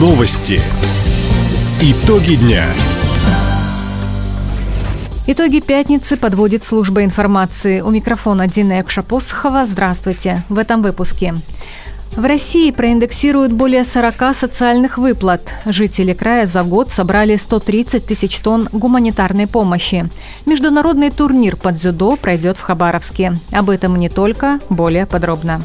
Новости. Итоги дня. Итоги пятницы подводит служба информации. У микрофона Дина Экшапосхова. Здравствуйте. В этом выпуске. В России проиндексируют более 40 социальных выплат. Жители края за год собрали 130 тысяч тонн гуманитарной помощи. Международный турнир под дзюдо пройдет в Хабаровске. Об этом не только, более подробно.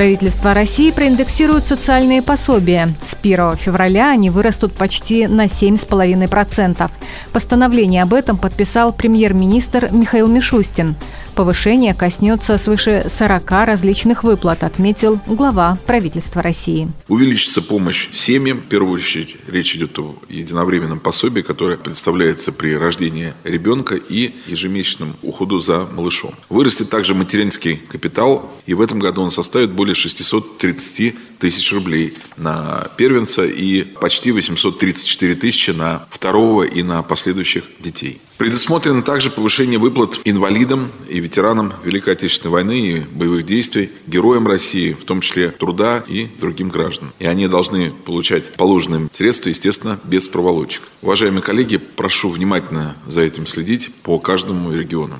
Правительство России проиндексирует социальные пособия. С 1 февраля они вырастут почти на 7,5%. Постановление об этом подписал премьер-министр Михаил Мишустин. Повышение коснется свыше 40 различных выплат, отметил глава правительства России. Увеличится помощь семьям. В первую очередь речь идет о единовременном пособии, которое представляется при рождении ребенка и ежемесячном уходу за малышом. Вырастет также материнский капитал, и в этом году он составит более 630 тысяч рублей на первенца и почти 834 тысячи на второго и на последующих детей. Предусмотрено также повышение выплат инвалидам и ветеранам Великой Отечественной войны и боевых действий, героям России, в том числе труда и другим гражданам. И они должны получать положенные средства, естественно, без проволочек. Уважаемые коллеги, прошу внимательно за этим следить по каждому региону.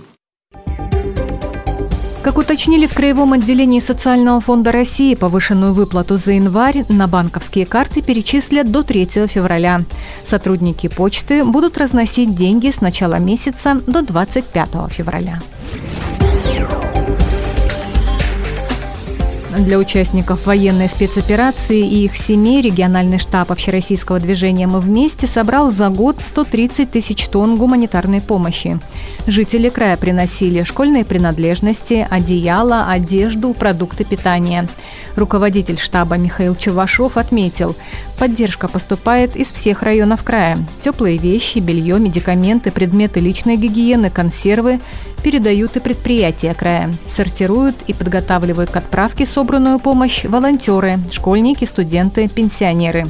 Как уточнили в Краевом отделении Социального фонда России, повышенную выплату за январь на банковские карты перечислят до 3 февраля. Сотрудники почты будут разносить деньги с начала месяца до 25 февраля. Для участников военной спецоперации и их семей региональный штаб общероссийского движения «Мы вместе» собрал за год 130 тысяч тонн гуманитарной помощи. Жители края приносили школьные принадлежности, одеяло, одежду, продукты питания. Руководитель штаба Михаил Чувашов отметил, поддержка поступает из всех районов края. Теплые вещи, белье, медикаменты, предметы личной гигиены, консервы передают и предприятия края. Сортируют и подготавливают к отправке собранную помощь волонтеры, школьники, студенты, пенсионеры.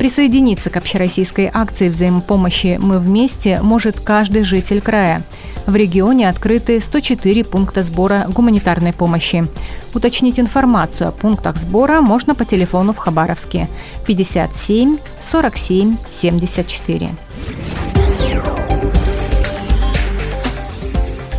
Присоединиться к общероссийской акции взаимопомощи «Мы вместе» может каждый житель края. В регионе открыты 104 пункта сбора гуманитарной помощи. Уточнить информацию о пунктах сбора можно по телефону в Хабаровске 57 47 74.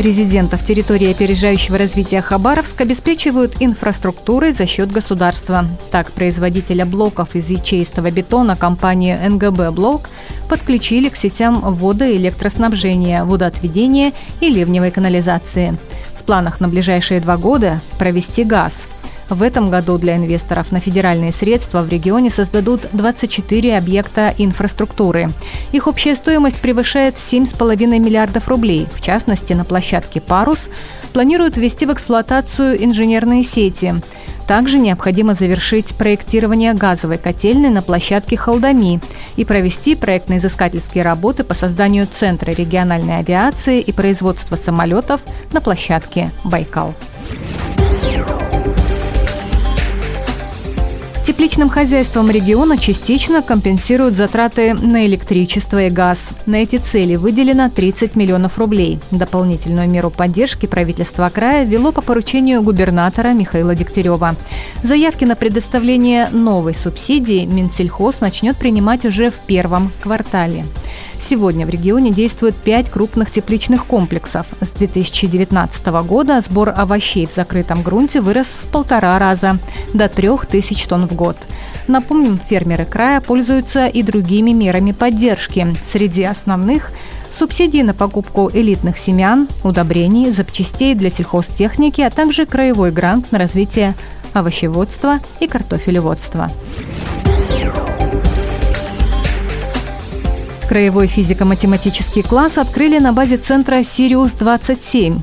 Резидентов территории опережающего развития Хабаровск обеспечивают инфраструктурой за счет государства. Так, производителя блоков из ячеистого бетона компанию НГБ «Блок» подключили к сетям водо- и электроснабжения, водоотведения и ливневой канализации. В планах на ближайшие два года провести газ – в этом году для инвесторов на федеральные средства в регионе создадут 24 объекта инфраструктуры. Их общая стоимость превышает 7,5 миллиардов рублей. В частности, на площадке «Парус» планируют ввести в эксплуатацию инженерные сети. Также необходимо завершить проектирование газовой котельной на площадке Халдами и провести проектно-изыскательские работы по созданию Центра региональной авиации и производства самолетов на площадке Байкал. Тепличным хозяйствам региона частично компенсируют затраты на электричество и газ. На эти цели выделено 30 миллионов рублей. Дополнительную меру поддержки правительство края ввело по поручению губернатора Михаила Дегтярева. Заявки на предоставление новой субсидии Минсельхоз начнет принимать уже в первом квартале. Сегодня в регионе действует пять крупных тепличных комплексов. С 2019 года сбор овощей в закрытом грунте вырос в полтора раза – до трех тысяч тонн в год. Напомним, фермеры края пользуются и другими мерами поддержки. Среди основных – субсидии на покупку элитных семян, удобрений, запчастей для сельхозтехники, а также краевой грант на развитие овощеводства и картофелеводства. Краевой физико-математический класс открыли на базе центра «Сириус-27».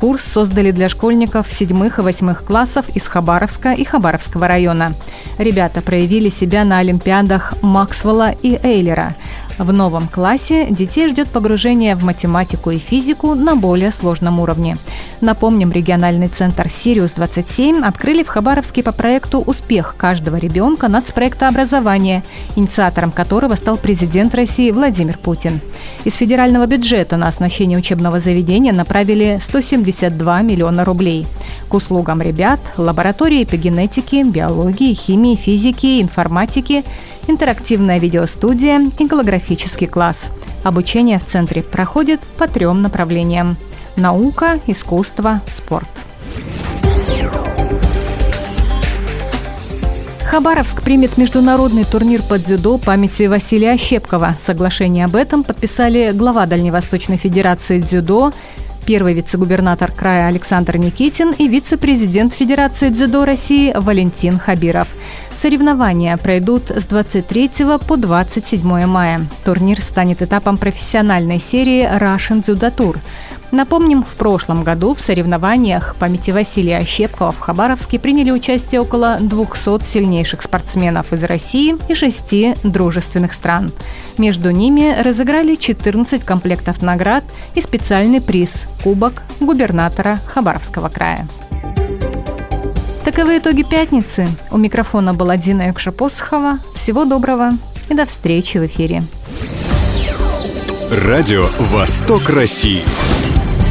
Курс создали для школьников седьмых и восьмых классов из Хабаровска и Хабаровского района. Ребята проявили себя на олимпиадах Максвелла и Эйлера, в новом классе детей ждет погружение в математику и физику на более сложном уровне. Напомним, региональный центр «Сириус-27» открыли в Хабаровске по проекту «Успех каждого ребенка» нацпроекта образования, инициатором которого стал президент России Владимир Путин. Из федерального бюджета на оснащение учебного заведения направили 172 миллиона рублей. К услугам ребят лаборатории эпигенетики, биологии, химии, физики, информатики, интерактивная видеостудия и голографический класс. Обучение в центре проходит по трем направлениям – наука, искусство, спорт. Хабаровск примет международный турнир по дзюдо памяти Василия Щепкова. Соглашение об этом подписали глава Дальневосточной Федерации дзюдо, первый вице-губернатор края Александр Никитин и вице-президент Федерации дзюдо России Валентин Хабиров. Соревнования пройдут с 23 по 27 мая. Турнир станет этапом профессиональной серии Russian Judo Tour – Напомним, в прошлом году в соревнованиях памяти Василия Щепкова в Хабаровске приняли участие около 200 сильнейших спортсменов из России и шести дружественных стран. Между ними разыграли 14 комплектов наград и специальный приз – Кубок губернатора Хабаровского края. Таковы итоги пятницы. У микрофона была Дина Юкша-Посохова. Всего доброго и до встречи в эфире. Радио «Восток России».